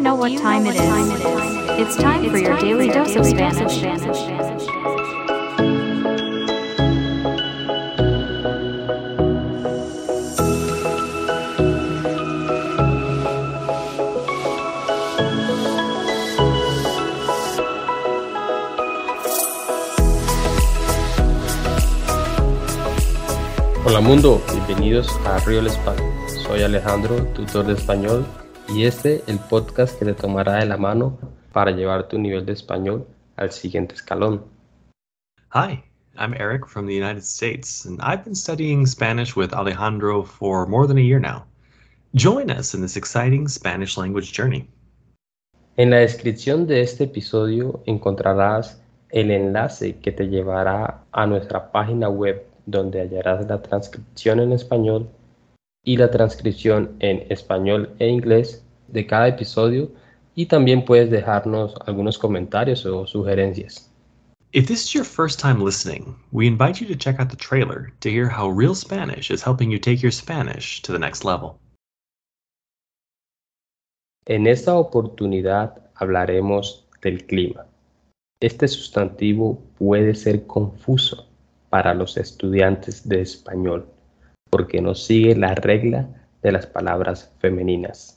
know what time it is? It's time for your daily dose of Spanish. Hola mundo, bienvenidos a Real Español. Soy Alejandro, tutor de español, y este el podcast que te tomará de la mano para llevar tu nivel de español al siguiente escalón. Hi, I'm Eric from the United States, and I've been studying Spanish with Alejandro for more than a year now. Join us in this exciting Spanish language journey. En la descripción de este episodio encontrarás el enlace que te llevará a nuestra página web donde hallarás la transcripción en español y la transcripción en español e inglés de cada episodio y también puedes dejarnos algunos comentarios o sugerencias. If this is your first time listening, we invite you to check out the trailer to hear how Real Spanish is helping you take your Spanish to the next level. En esta oportunidad hablaremos del clima. Este sustantivo puede ser confuso para los estudiantes de español porque no sigue la regla de las palabras femeninas.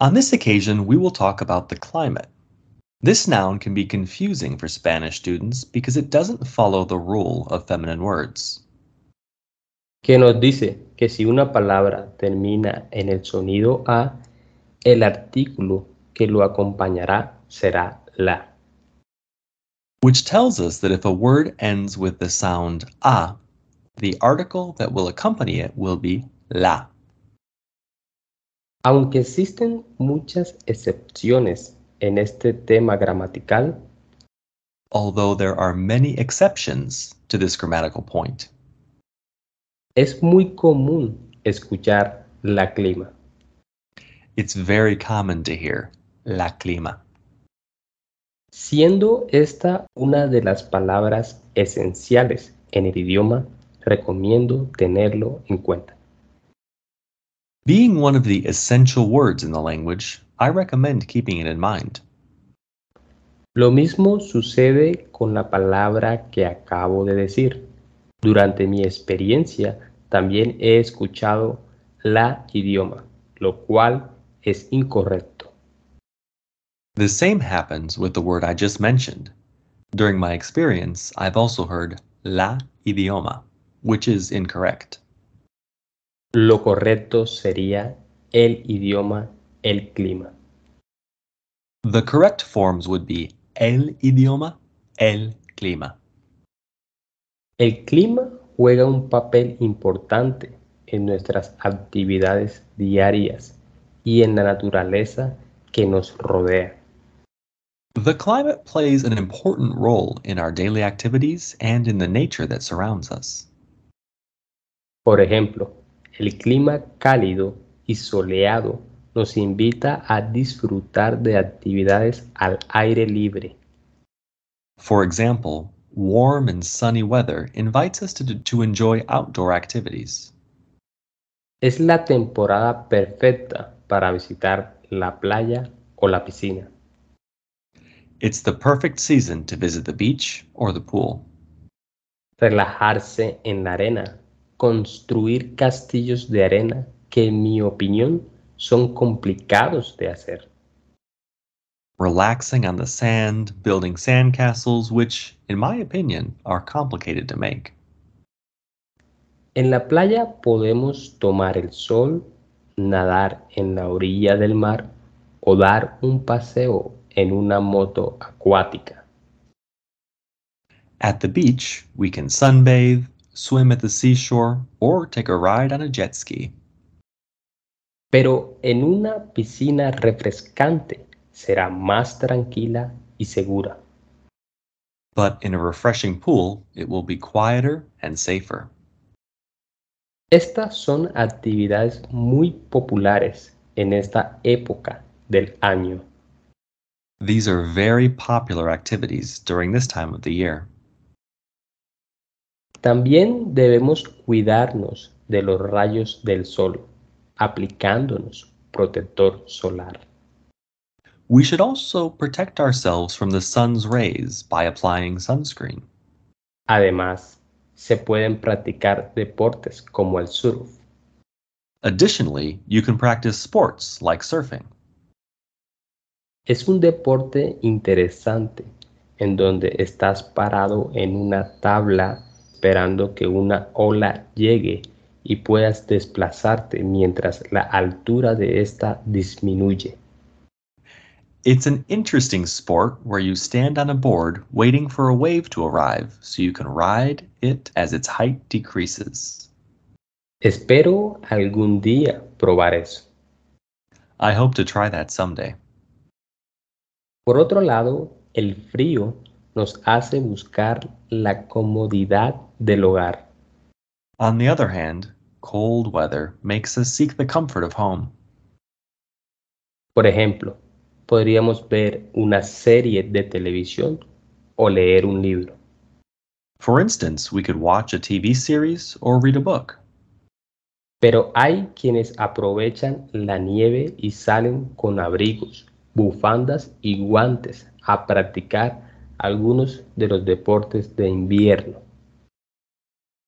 On this occasion, we will talk about the climate. This noun can be confusing for Spanish students because it doesn't follow the rule of feminine words. Que nos dice que si una palabra termina en el sonido A, el artículo que lo acompañará será la. Which tells us that if a word ends with the sound a, the article that will accompany it will be la. Aunque existen muchas excepciones en este tema gramatical, although there are many exceptions to this grammatical point. Es muy común escuchar la clima. It's very common to hear la clima. Siendo esta una de las palabras esenciales en el idioma, recomiendo tenerlo en cuenta. Being one of the essential words in the language, I recommend keeping it in mind. Lo mismo sucede con la palabra que acabo de decir. Durante mi experiencia también he escuchado la idioma, lo cual es incorrecto. The same happens with the word I just mentioned. During my experience, I've also heard la idioma, which is incorrect. Lo correcto sería el idioma, el clima. The correct forms would be el idioma, el clima. El clima juega un papel importante en nuestras actividades diarias y en la naturaleza que nos rodea. The climate plays an important role in our daily activities and in the nature that surrounds us. Por ejemplo, el clima cálido y soleado nos invita a disfrutar de actividades al aire libre. For example, warm and sunny weather invites us to, to enjoy outdoor activities. Es la temporada perfecta para visitar la playa o la piscina. It's the perfect season to visit the beach or the pool. Relajarse en la arena, construir castillos de arena que en mi opinión son complicados de hacer. Relaxing on the sand, building sandcastles, which, in my opinion, are complicated to make. En la playa podemos tomar el sol, nadar en la orilla del mar o dar un paseo en una moto acuática. At the beach, we can sunbathe, swim at the seashore, or take a ride on a jet ski. Pero en una piscina refrescante será más tranquila y segura. But in a refreshing pool, it will be quieter and safer. Estas son actividades muy populares en esta época del año. These are very popular activities during this time of the year. También debemos cuidarnos de los rayos del sol, aplicándonos protector solar. We should also protect ourselves from the sun's rays by applying sunscreen. Además, se pueden practicar deportes como el surf. Additionally, you can practice sports like surfing. Es un deporte interesante en donde estás parado en una tabla esperando que una ola llegue y puedas desplazarte mientras la altura de esta disminuye. It's an interesting sport where you stand on a board waiting for a wave to arrive so you can ride it as its height decreases. Espero algún día probar eso. I hope to try that someday. Por otro lado, el frío nos hace buscar la comodidad del hogar. On the other hand, cold weather makes us seek the comfort of home. Por ejemplo, podríamos ver una serie de televisión o leer un libro. For instance, we could watch a TV series or read a book. Pero hay quienes aprovechan la nieve y salen con abrigos, bufandas y guantes a practicar algunos de los deportes de invierno.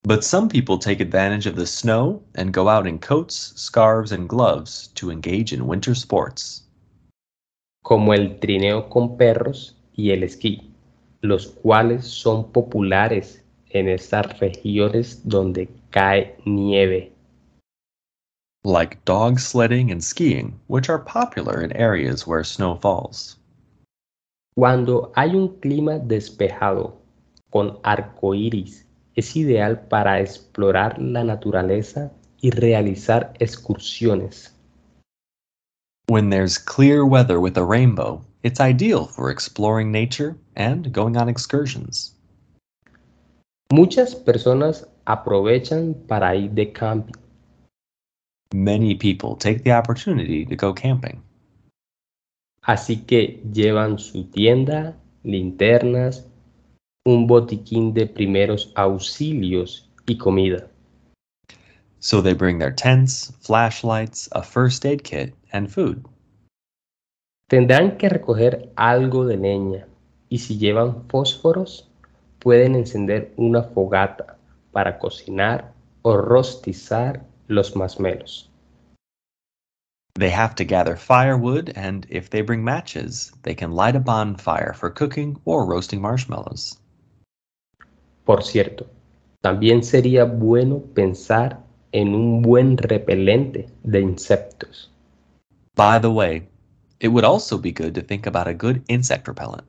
But some people take advantage of the snow and go out in coats, scarves, and gloves to engage in winter sports. como el trineo con perros y el esquí, los cuales son populares en estas regiones donde cae nieve. Like dog sledding and skiing, which are popular in areas where snow falls. Cuando hay un clima despejado con arco iris, es ideal para explorar la naturaleza y realizar excursiones. When there's clear weather with a rainbow, it's ideal for exploring nature and going on excursions. Muchas personas aprovechan para ir de camping. Many people take the opportunity to go camping. Así que llevan su tienda, linternas, un botiquín de primeros auxilios y comida. So they bring their tents, flashlights, a first aid kit, and food. Tendrán que recoger algo de leña y si llevan fósforos, pueden encender una fogata para cocinar o rostizar los masmelos. They have to gather firewood, and if they bring matches, they can light a bonfire for cooking or roasting marshmallows. Por cierto, también sería bueno pensar en un buen repelente de insectos. By the way, it would also be good to think about a good insect repellent.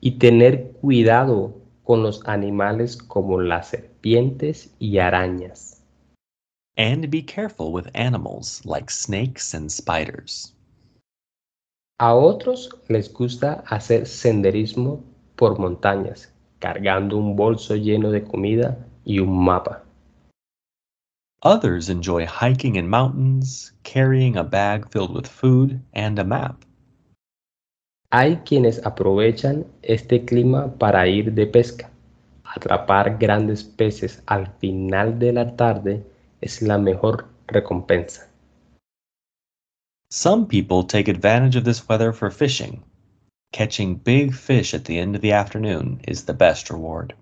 Y tener cuidado con los animales como las serpientes y arañas. And be careful with animals like snakes and spiders. A otros les gusta hacer senderismo por montañas, cargando un bolso lleno de comida y un mapa. Others enjoy hiking in mountains, carrying a bag filled with food and a map. Hay quienes aprovechan este clima para ir de pesca. Atrapar grandes peces al final de la tarde es la mejor recompensa. Some people take advantage of this weather for fishing. Catching big fish at the end of the afternoon is the best reward.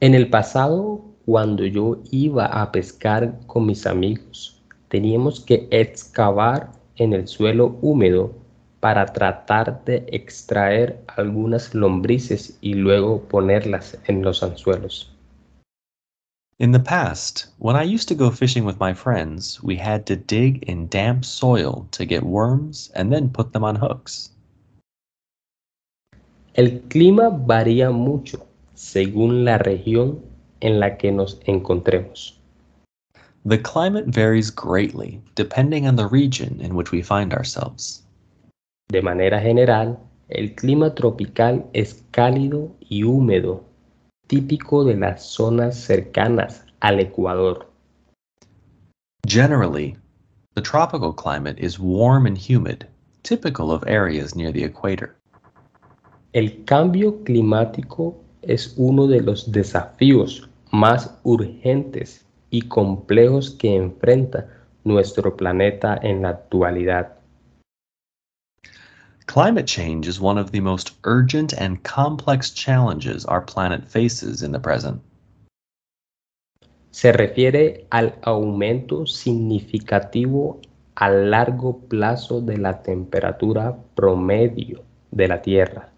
En el pasado, cuando yo iba a pescar con mis amigos, teníamos que excavar en el suelo húmedo para tratar de extraer algunas lombrices y luego ponerlas en los anzuelos. In the past, when I used to go fishing with my friends, we had to dig in damp soil to get worms and then put them on hooks. El clima varía mucho según la región en la que nos encontremos. The climate varies greatly depending on the region in which we find ourselves. De manera general, el clima tropical es cálido y húmedo, típico de las zonas cercanas al Ecuador. Generally, the tropical climate is warm and humid, typical of areas near the equator. El cambio climático es uno de los desafíos más urgentes y complejos que enfrenta nuestro planeta en la actualidad. Climate change is one of the most urgent and complex challenges our planet faces in the present. Se refiere al aumento significativo a largo plazo de la temperatura promedio de la Tierra.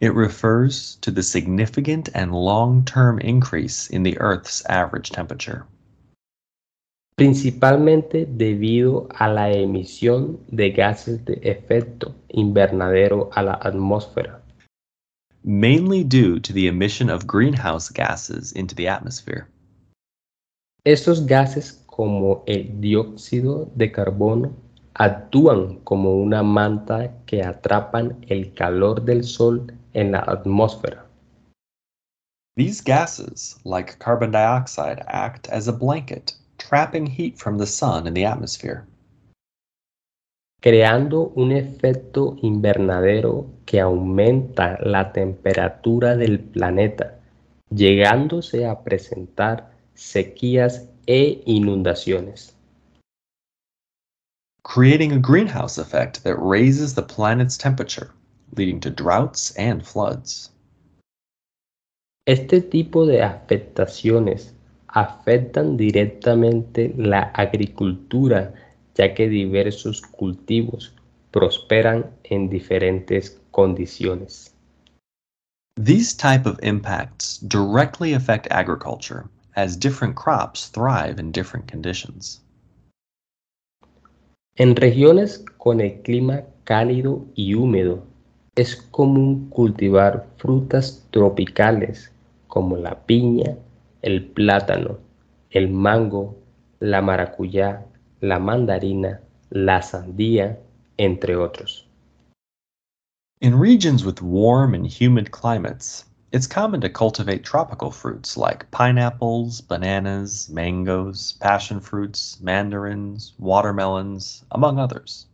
It refers to the significant and long-term increase in the Earth's average temperature. Principalmente debido a la emisión de gases de efecto invernadero a la atmósfera. Mainly due to the emission of greenhouse gases into the atmosphere. Estos gases como el dióxido de carbono actúan como una manta que atrapan el calor del sol en la atmósfera. These gases, like carbon dioxide, act as a blanket trapping heat from the sun in the atmosphere. creando un efecto invernadero que aumenta la temperatura del planeta, llegándose a presentar sequías e inundaciones. Creating a greenhouse effect that raises the planet's temperature, leading to droughts and floods. Este tipo de afectaciones afectan directamente la agricultura, ya que diversos cultivos prosperan en diferentes condiciones. These type of impacts directly affect agriculture as different crops thrive in different conditions. En regiones con el clima cálido y húmedo, es común cultivar frutas tropicales como la piña, el plátano, el mango, la maracuyá, la mandarina, la sandía, entre otros. In regions with warm and humid climates, it's common to cultivate tropical fruits like pineapples, bananas, mangoes, passion fruits, mandarins, watermelons, among others.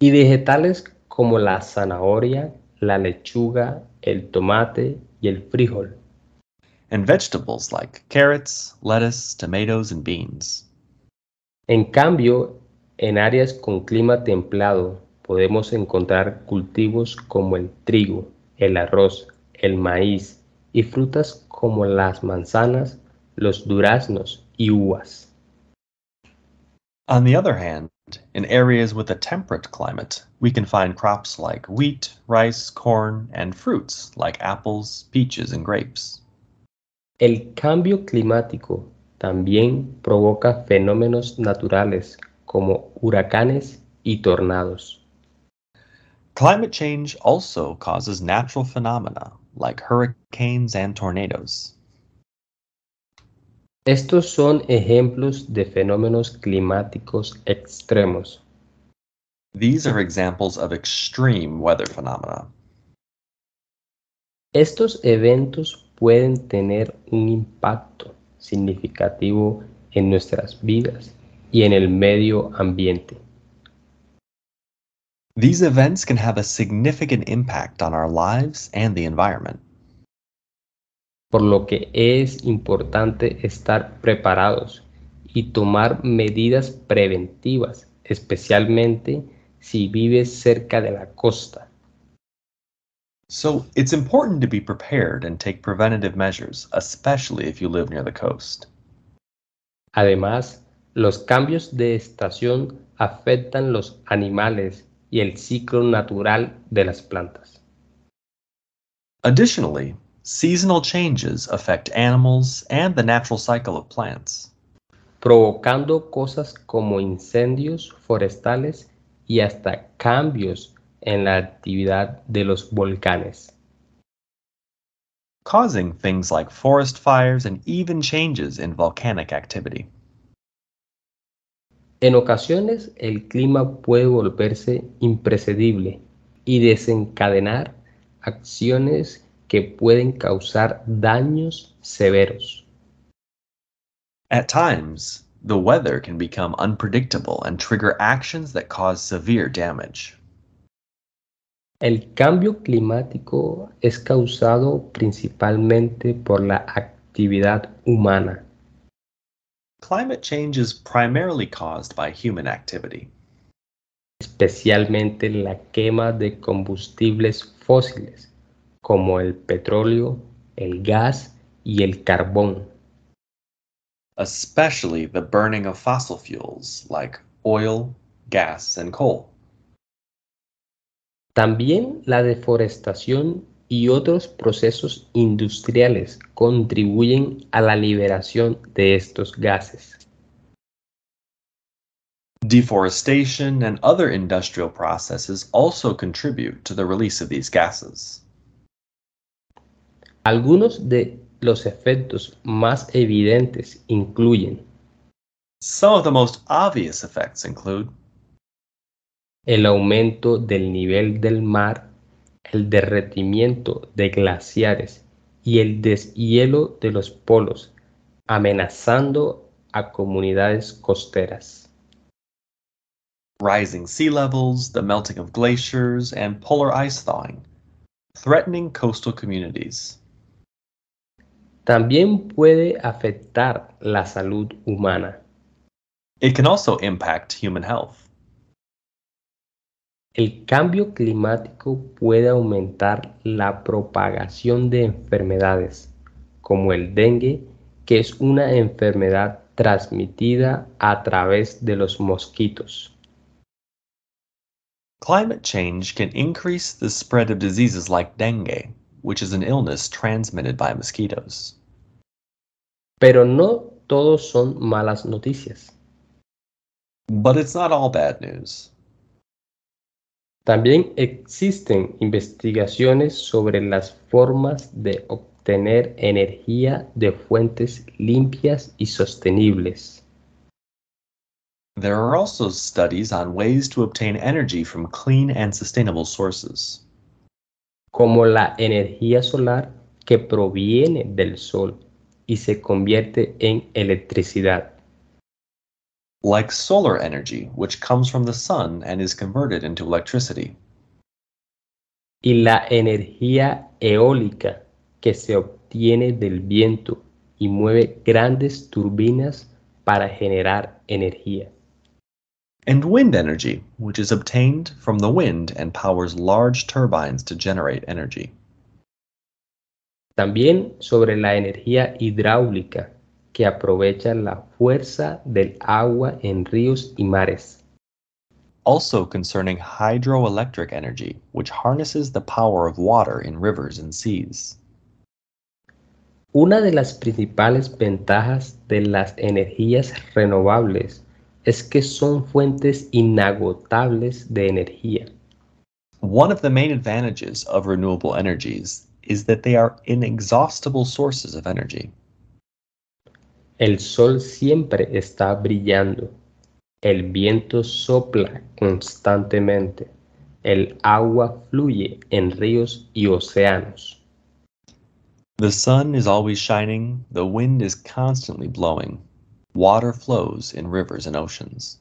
Y vegetales como la zanahoria, la lechuga, el tomate y el frijol. And vegetables like carrots, lettuce, tomatoes, and beans. En cambio, en áreas con clima templado podemos encontrar cultivos como el trigo, el arroz, el maíz y frutas como las manzanas, los duraznos y uvas. On the other hand, in areas with a temperate climate, we can find crops like wheat, rice, corn, and fruits like apples, peaches, and grapes. El cambio climático también provoca fenómenos naturales como huracanes y tornados. Climate change also causes natural phenomena like hurricanes and tornadoes. Estos son ejemplos de fenómenos climáticos extremos. These are examples of extreme weather phenomena. Estos eventos pueden tener un impacto significativo en nuestras vidas y en el medio ambiente. These events can have a significant impact on our lives and the environment. Por lo que es importante estar preparados y tomar medidas preventivas, especialmente si vives cerca de la costa. So it's important to be prepared and take preventative measures, especially if you live near the coast. Además, los cambios de estación afectan los animales y el ciclo natural de las plantas. Additionally, seasonal changes affect animals and the natural cycle of plants. provocando cosas como incendios forestales y hasta cambios en la actividad de los volcanes. causing things like forest fires and even changes in volcanic activity. En ocasiones el clima puede volverse impredecible y desencadenar acciones que pueden causar daños severos. At times, the weather can become unpredictable and trigger actions that cause severe damage. El cambio climático es causado principalmente por la actividad humana. Climate change is primarily caused by human activity. especialmente la quema de combustibles fósiles como el petróleo, el gas y el carbón. Especially the burning of fossil fuels like oil, gas, and coal. También la deforestación y otros procesos industriales contribuyen a la liberación de estos gases. Deforestation and other industrial processes also contribute to the release of these gases. Algunos de los efectos más evidentes incluyen Some of the most obvious effects include el aumento del nivel del mar, el derretimiento de glaciares y el deshielo de los polos, amenazando a comunidades costeras. rising sea levels, the melting of glaciers, and polar ice thawing, threatening coastal communities. También puede afectar la salud humana. It can also impact human health. El cambio climático puede aumentar la propagación de enfermedades, como el dengue, que es una enfermedad transmitida a través de los mosquitos. Climate change can increase the spread of diseases like dengue, which is an illness transmitted by mosquitoes. Pero no todos son malas noticias. But it's not all bad news. También existen investigaciones sobre las formas de obtener energía de fuentes limpias y sostenibles. There are also studies on ways to obtain energy from clean and sustainable sources, como la energía solar que proviene del sol y se convierte en electricidad, like solar energy, which comes from the sun and is converted into electricity, y la energía eólica que se obtiene del viento y mueve grandes turbinas para generar energía. and wind energy, which is obtained from the wind and powers large turbines to generate energy. También sobre la energía hidráulica que aprovecha la fuerza del agua en ríos y mares. Also concerning hydroelectric energy, which harnesses the power of water in rivers and seas. Una de las principales ventajas de las energías renovables es que son fuentes inagotables de energía. One of the main advantages of renewable energies is that they are inexhaustible sources of energy. El sol siempre está brillando. El viento sopla constantemente. El agua fluye en ríos y océanos. The sun is always shining, the wind is constantly blowing, water flows in rivers and oceans.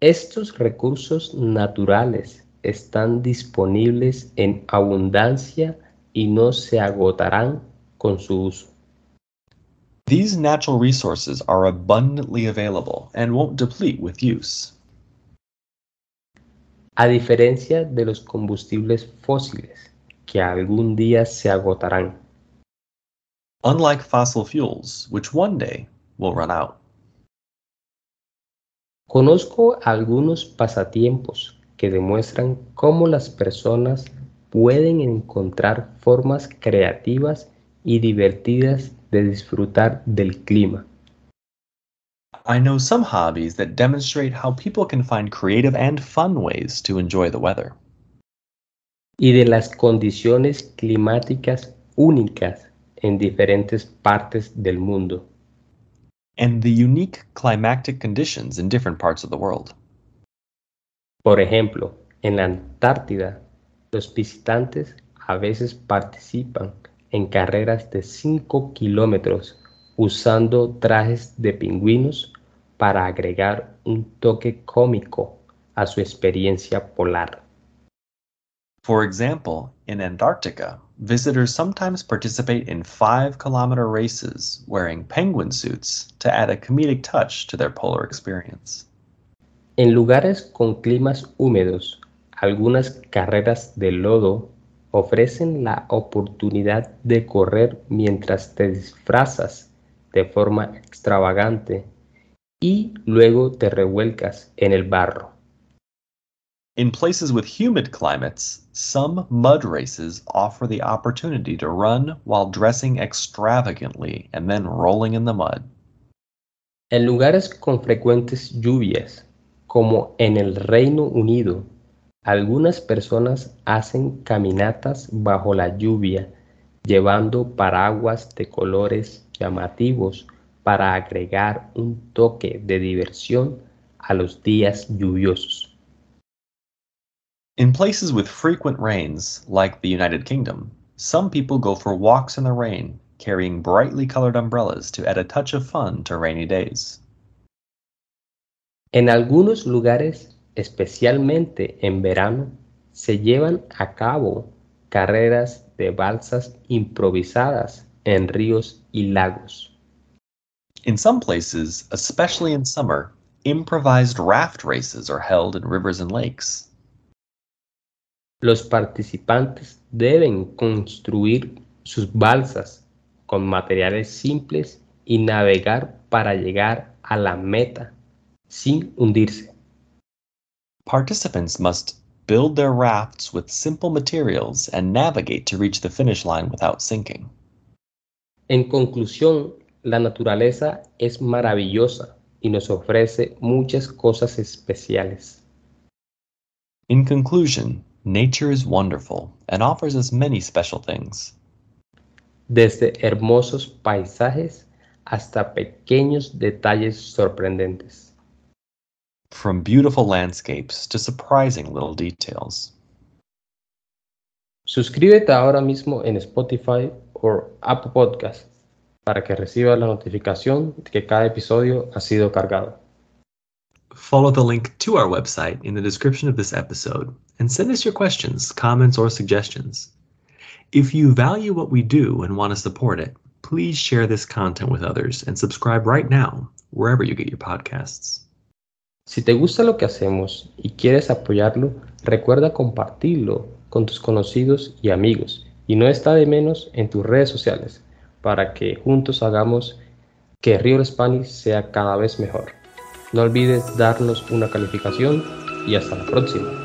Estos recursos naturales están disponibles en abundancia y no se agotarán con su uso. These natural resources are abundantly available and won't deplete with use. A diferencia de los combustibles fósiles, que algún día se agotarán. Unlike fossil fuels, which one day will run out. Conozco algunos pasatiempos que demuestran cómo las personas pueden encontrar formas creativas y divertidas de disfrutar del clima. I know some hobbies that demonstrate how people can find creative and fun ways to enjoy the weather. y de las condiciones climáticas únicas en diferentes partes del mundo. and the unique climatic conditions in different parts of the world. Por ejemplo, en la Antártida, los visitantes a veces participan en carreras de 5 kilómetros usando trajes de pingüinos para agregar un toque cómico a su experiencia polar. For example, in Antarctica, visitors sometimes participate in five kilometer races wearing penguin suits to add a comedic touch to their polar experience. En lugares con climas húmedos, algunas carreras de lodo ofrecen la oportunidad de correr mientras te disfrazas de forma extravagante y luego te revuelcas en el barro. In places with humid climates, some mud races offer the opportunity to run while dressing extravagantly and then rolling in the mud. En lugares con frecuentes lluvias, como en el Reino Unido, algunas personas hacen caminatas bajo la lluvia llevando paraguas de colores llamativos para agregar un toque de diversión a los días lluviosos. In places with frequent rains, like the United Kingdom, some people go for walks in the rain, carrying brightly colored umbrellas to add a touch of fun to rainy days. En algunos lugares especialmente en verano, se llevan a cabo carreras de balsas improvisadas en ríos y lagos. In some places, especially in summer, improvised raft races are held in rivers and lakes. Los participantes deben construir sus balsas con materiales simples y navegar para llegar a la meta sin hundirse. Participants must build their rafts with simple materials and navigate to reach the finish line without sinking. En conclusión, la naturaleza es maravillosa y nos ofrece muchas cosas especiales. In conclusion, nature is wonderful and offers us many special things. Desde hermosos paisajes hasta pequeños detalles sorprendentes. From beautiful landscapes to surprising little details. Suscríbete ahora mismo en Spotify o Apple Podcast para que recibas la notificación de que cada episodio ha sido cargado. Follow the link to our website in the description of this episode and send us your questions, comments, or suggestions. If you value what we do and want to support it, please share this content with others and subscribe right now, wherever you get your podcasts. Si te gusta lo que hacemos y quieres apoyarlo, recuerda compartirlo con tus conocidos y amigos y no está de menos en tus redes sociales para que juntos hagamos que Río Spanish sea cada vez mejor. No olvides darnos una calificación y hasta la próxima.